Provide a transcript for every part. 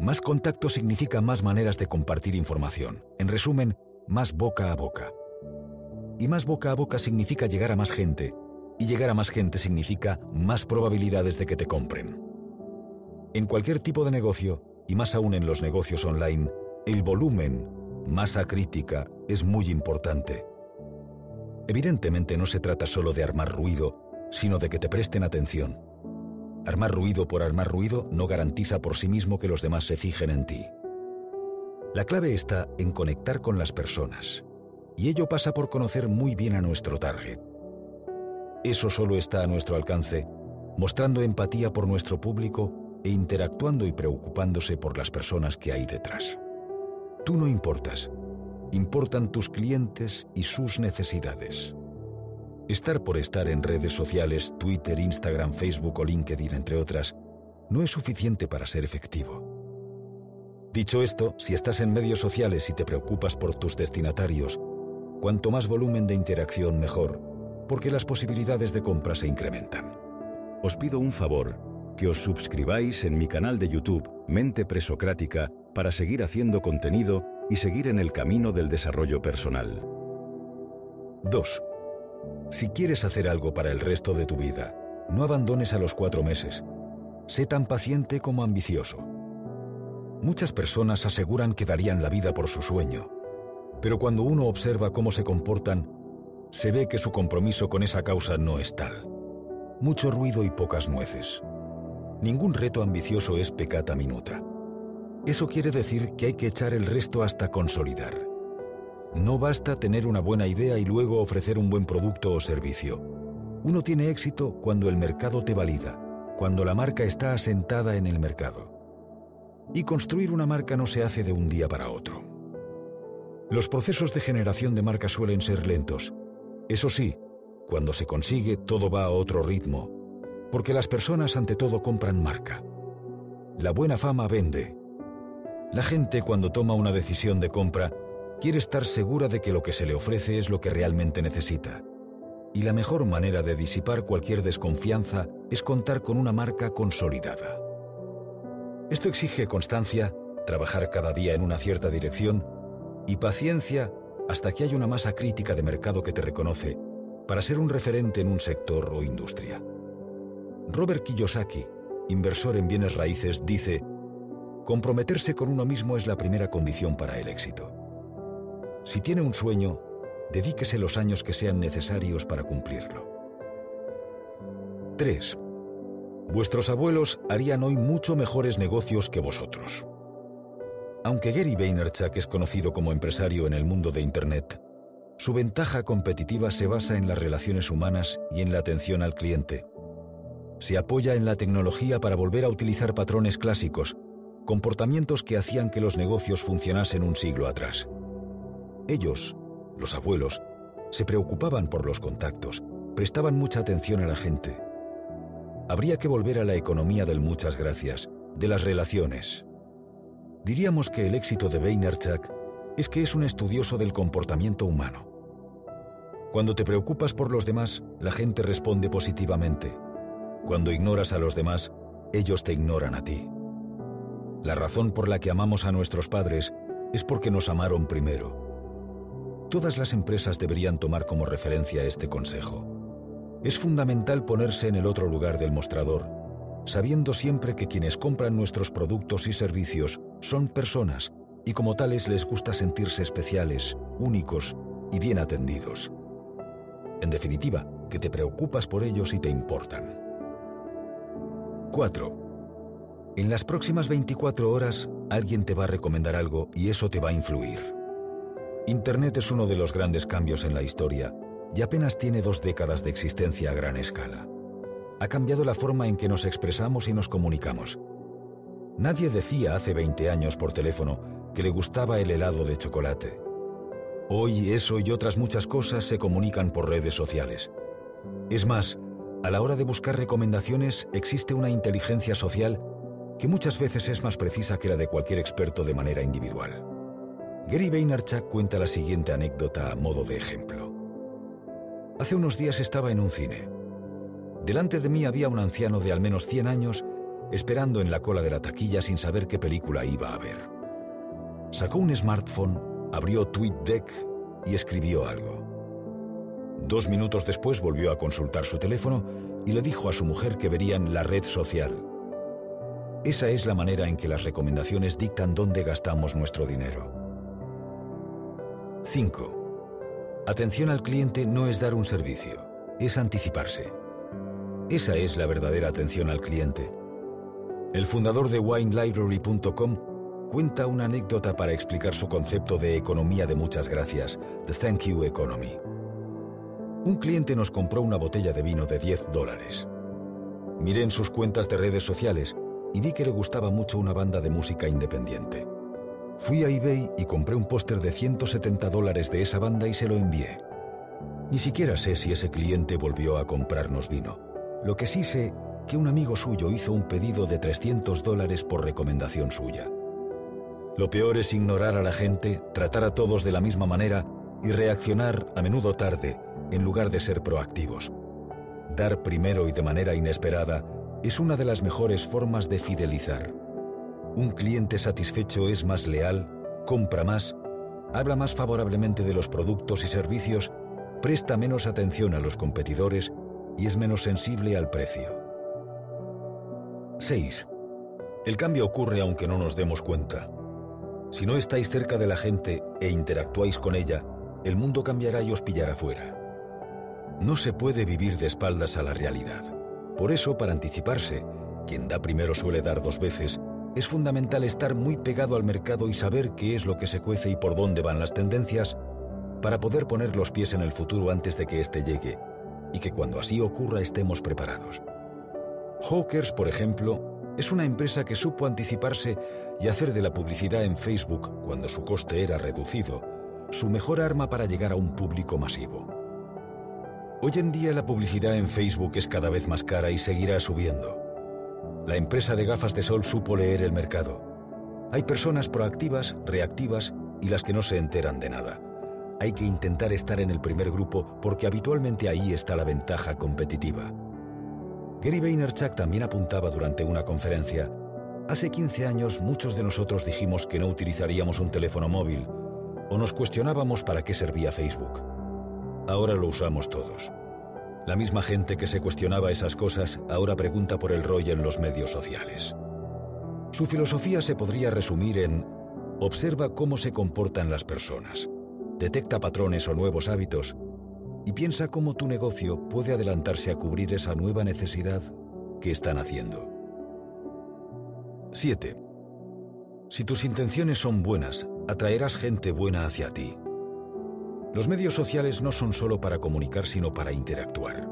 Más contacto significa más maneras de compartir información. En resumen, más boca a boca. Y más boca a boca significa llegar a más gente. Y llegar a más gente significa más probabilidades de que te compren. En cualquier tipo de negocio, y más aún en los negocios online, el volumen, masa crítica, es muy importante. Evidentemente no se trata solo de armar ruido, sino de que te presten atención. Armar ruido por armar ruido no garantiza por sí mismo que los demás se fijen en ti. La clave está en conectar con las personas, y ello pasa por conocer muy bien a nuestro target. Eso solo está a nuestro alcance, mostrando empatía por nuestro público e interactuando y preocupándose por las personas que hay detrás. Tú no importas, importan tus clientes y sus necesidades. Estar por estar en redes sociales, Twitter, Instagram, Facebook o LinkedIn, entre otras, no es suficiente para ser efectivo. Dicho esto, si estás en medios sociales y te preocupas por tus destinatarios, cuanto más volumen de interacción mejor, porque las posibilidades de compra se incrementan. Os pido un favor, que os suscribáis en mi canal de YouTube, Mente Presocrática, para seguir haciendo contenido y seguir en el camino del desarrollo personal. 2. Si quieres hacer algo para el resto de tu vida, no abandones a los cuatro meses. Sé tan paciente como ambicioso. Muchas personas aseguran que darían la vida por su sueño, pero cuando uno observa cómo se comportan, se ve que su compromiso con esa causa no es tal. Mucho ruido y pocas nueces. Ningún reto ambicioso es pecata minuta. Eso quiere decir que hay que echar el resto hasta consolidar. No basta tener una buena idea y luego ofrecer un buen producto o servicio. Uno tiene éxito cuando el mercado te valida, cuando la marca está asentada en el mercado. Y construir una marca no se hace de un día para otro. Los procesos de generación de marca suelen ser lentos. Eso sí, cuando se consigue todo va a otro ritmo, porque las personas ante todo compran marca. La buena fama vende, la gente cuando toma una decisión de compra quiere estar segura de que lo que se le ofrece es lo que realmente necesita. Y la mejor manera de disipar cualquier desconfianza es contar con una marca consolidada. Esto exige constancia, trabajar cada día en una cierta dirección y paciencia hasta que haya una masa crítica de mercado que te reconoce para ser un referente en un sector o industria. Robert Kiyosaki, inversor en bienes raíces, dice Comprometerse con uno mismo es la primera condición para el éxito. Si tiene un sueño, dedíquese los años que sean necesarios para cumplirlo. 3. Vuestros abuelos harían hoy mucho mejores negocios que vosotros. Aunque Gary Vaynerchuk es conocido como empresario en el mundo de Internet, su ventaja competitiva se basa en las relaciones humanas y en la atención al cliente. Se apoya en la tecnología para volver a utilizar patrones clásicos comportamientos que hacían que los negocios funcionasen un siglo atrás. Ellos, los abuelos, se preocupaban por los contactos, prestaban mucha atención a la gente. Habría que volver a la economía del muchas gracias, de las relaciones. Diríamos que el éxito de Vaynerchuk es que es un estudioso del comportamiento humano. Cuando te preocupas por los demás, la gente responde positivamente. Cuando ignoras a los demás, ellos te ignoran a ti. La razón por la que amamos a nuestros padres es porque nos amaron primero. Todas las empresas deberían tomar como referencia este consejo. Es fundamental ponerse en el otro lugar del mostrador, sabiendo siempre que quienes compran nuestros productos y servicios son personas y como tales les gusta sentirse especiales, únicos y bien atendidos. En definitiva, que te preocupas por ellos y te importan. 4. En las próximas 24 horas alguien te va a recomendar algo y eso te va a influir. Internet es uno de los grandes cambios en la historia y apenas tiene dos décadas de existencia a gran escala. Ha cambiado la forma en que nos expresamos y nos comunicamos. Nadie decía hace 20 años por teléfono que le gustaba el helado de chocolate. Hoy eso y otras muchas cosas se comunican por redes sociales. Es más, a la hora de buscar recomendaciones existe una inteligencia social que muchas veces es más precisa que la de cualquier experto de manera individual. Gary Vaynerchuk cuenta la siguiente anécdota a modo de ejemplo. Hace unos días estaba en un cine. Delante de mí había un anciano de al menos 100 años esperando en la cola de la taquilla sin saber qué película iba a ver. Sacó un smartphone, abrió TweetDeck y escribió algo. Dos minutos después volvió a consultar su teléfono y le dijo a su mujer que verían la red social. Esa es la manera en que las recomendaciones dictan dónde gastamos nuestro dinero. 5. Atención al cliente no es dar un servicio, es anticiparse. Esa es la verdadera atención al cliente. El fundador de WineLibrary.com cuenta una anécdota para explicar su concepto de economía de muchas gracias, The Thank You Economy. Un cliente nos compró una botella de vino de 10 dólares. Miré en sus cuentas de redes sociales y vi que le gustaba mucho una banda de música independiente. Fui a eBay y compré un póster de 170 dólares de esa banda y se lo envié. Ni siquiera sé si ese cliente volvió a comprarnos vino. Lo que sí sé que un amigo suyo hizo un pedido de 300 dólares por recomendación suya. Lo peor es ignorar a la gente, tratar a todos de la misma manera y reaccionar, a menudo tarde, en lugar de ser proactivos. Dar primero y de manera inesperada es una de las mejores formas de fidelizar. Un cliente satisfecho es más leal, compra más, habla más favorablemente de los productos y servicios, presta menos atención a los competidores y es menos sensible al precio. 6. El cambio ocurre aunque no nos demos cuenta. Si no estáis cerca de la gente e interactuáis con ella, el mundo cambiará y os pillará fuera. No se puede vivir de espaldas a la realidad. Por eso, para anticiparse, quien da primero suele dar dos veces, es fundamental estar muy pegado al mercado y saber qué es lo que se cuece y por dónde van las tendencias para poder poner los pies en el futuro antes de que éste llegue y que cuando así ocurra estemos preparados. Hawkers, por ejemplo, es una empresa que supo anticiparse y hacer de la publicidad en Facebook, cuando su coste era reducido, su mejor arma para llegar a un público masivo. Hoy en día la publicidad en Facebook es cada vez más cara y seguirá subiendo. La empresa de gafas de sol supo leer el mercado. Hay personas proactivas, reactivas y las que no se enteran de nada. Hay que intentar estar en el primer grupo porque habitualmente ahí está la ventaja competitiva. Gary Vaynerchuk también apuntaba durante una conferencia. Hace 15 años muchos de nosotros dijimos que no utilizaríamos un teléfono móvil o nos cuestionábamos para qué servía Facebook. Ahora lo usamos todos. La misma gente que se cuestionaba esas cosas ahora pregunta por el rol en los medios sociales. Su filosofía se podría resumir en observa cómo se comportan las personas, detecta patrones o nuevos hábitos y piensa cómo tu negocio puede adelantarse a cubrir esa nueva necesidad que están haciendo. 7. Si tus intenciones son buenas, atraerás gente buena hacia ti. Los medios sociales no son solo para comunicar, sino para interactuar.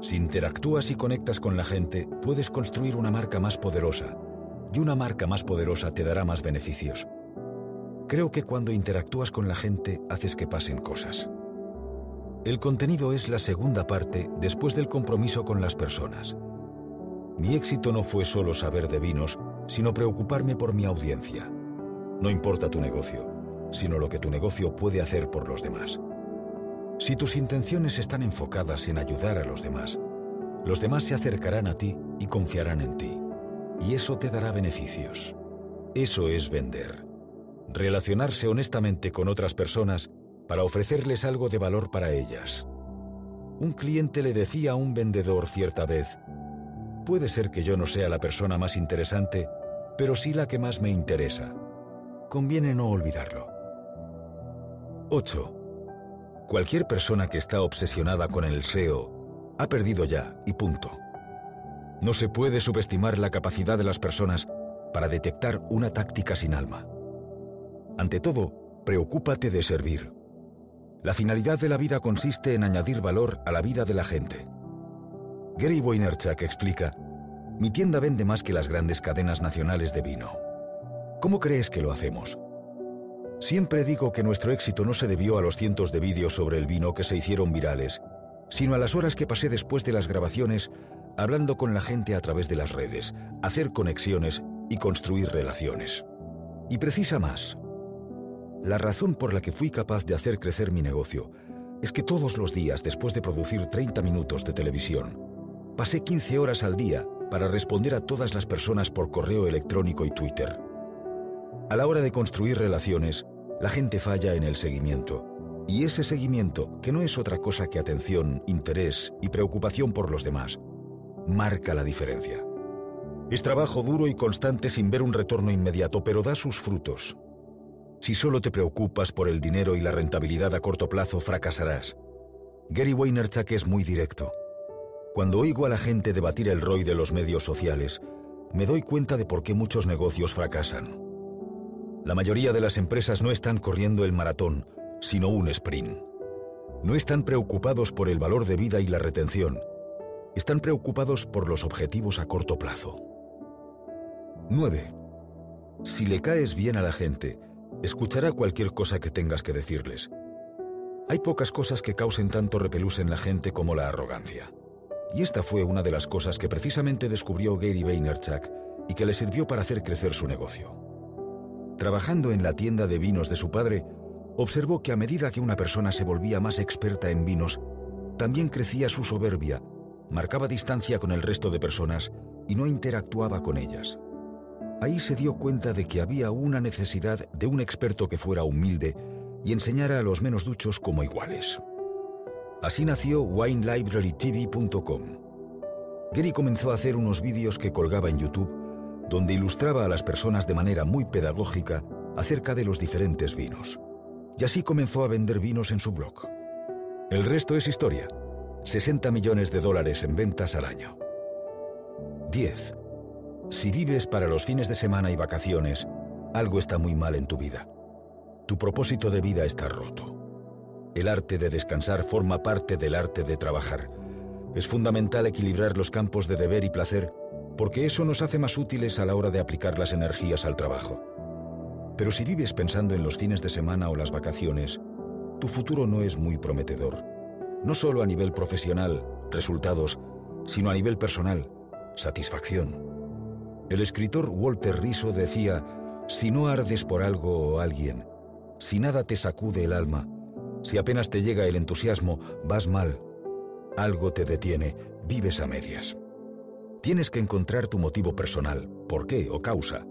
Si interactúas y conectas con la gente, puedes construir una marca más poderosa, y una marca más poderosa te dará más beneficios. Creo que cuando interactúas con la gente haces que pasen cosas. El contenido es la segunda parte después del compromiso con las personas. Mi éxito no fue solo saber de vinos, sino preocuparme por mi audiencia. No importa tu negocio, sino lo que tu negocio puede hacer por los demás. Si tus intenciones están enfocadas en ayudar a los demás, los demás se acercarán a ti y confiarán en ti. Y eso te dará beneficios. Eso es vender. Relacionarse honestamente con otras personas para ofrecerles algo de valor para ellas. Un cliente le decía a un vendedor cierta vez, puede ser que yo no sea la persona más interesante, pero sí la que más me interesa. Conviene no olvidarlo. 8. Cualquier persona que está obsesionada con el SEO ha perdido ya y punto. No se puede subestimar la capacidad de las personas para detectar una táctica sin alma. Ante todo, preocúpate de servir. La finalidad de la vida consiste en añadir valor a la vida de la gente. Gary Wojnarchuk explica, mi tienda vende más que las grandes cadenas nacionales de vino. ¿Cómo crees que lo hacemos? Siempre digo que nuestro éxito no se debió a los cientos de vídeos sobre el vino que se hicieron virales, sino a las horas que pasé después de las grabaciones hablando con la gente a través de las redes, hacer conexiones y construir relaciones. Y precisa más. La razón por la que fui capaz de hacer crecer mi negocio es que todos los días, después de producir 30 minutos de televisión, pasé 15 horas al día para responder a todas las personas por correo electrónico y Twitter. A la hora de construir relaciones, la gente falla en el seguimiento. Y ese seguimiento, que no es otra cosa que atención, interés y preocupación por los demás, marca la diferencia. Es trabajo duro y constante sin ver un retorno inmediato, pero da sus frutos. Si solo te preocupas por el dinero y la rentabilidad a corto plazo, fracasarás. Gary Vaynerchuk es muy directo. Cuando oigo a la gente debatir el ROI de los medios sociales, me doy cuenta de por qué muchos negocios fracasan. La mayoría de las empresas no están corriendo el maratón, sino un sprint. No están preocupados por el valor de vida y la retención. Están preocupados por los objetivos a corto plazo. 9. Si le caes bien a la gente, escuchará cualquier cosa que tengas que decirles. Hay pocas cosas que causen tanto repelús en la gente como la arrogancia. Y esta fue una de las cosas que precisamente descubrió Gary Vaynerchuk y que le sirvió para hacer crecer su negocio. Trabajando en la tienda de vinos de su padre, observó que a medida que una persona se volvía más experta en vinos, también crecía su soberbia, marcaba distancia con el resto de personas y no interactuaba con ellas. Ahí se dio cuenta de que había una necesidad de un experto que fuera humilde y enseñara a los menos duchos como iguales. Así nació WineLibraryTV.com. Gary comenzó a hacer unos vídeos que colgaba en YouTube donde ilustraba a las personas de manera muy pedagógica acerca de los diferentes vinos. Y así comenzó a vender vinos en su blog. El resto es historia. 60 millones de dólares en ventas al año. 10. Si vives para los fines de semana y vacaciones, algo está muy mal en tu vida. Tu propósito de vida está roto. El arte de descansar forma parte del arte de trabajar. Es fundamental equilibrar los campos de deber y placer porque eso nos hace más útiles a la hora de aplicar las energías al trabajo. Pero si vives pensando en los fines de semana o las vacaciones, tu futuro no es muy prometedor. No solo a nivel profesional, resultados, sino a nivel personal, satisfacción. El escritor Walter Riso decía, si no ardes por algo o alguien, si nada te sacude el alma, si apenas te llega el entusiasmo, vas mal. Algo te detiene, vives a medias. Tienes que encontrar tu motivo personal, por qué o causa,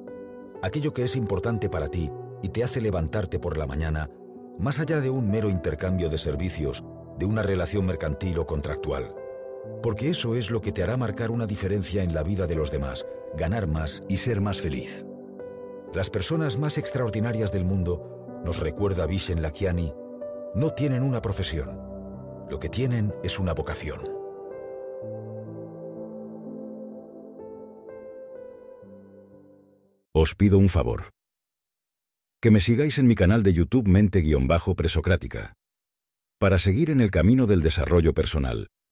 aquello que es importante para ti y te hace levantarte por la mañana, más allá de un mero intercambio de servicios, de una relación mercantil o contractual. Porque eso es lo que te hará marcar una diferencia en la vida de los demás, ganar más y ser más feliz. Las personas más extraordinarias del mundo, nos recuerda Vishen Lakiani, no tienen una profesión. Lo que tienen es una vocación. Os pido un favor. Que me sigáis en mi canal de YouTube Mente-Presocrática. Para seguir en el camino del desarrollo personal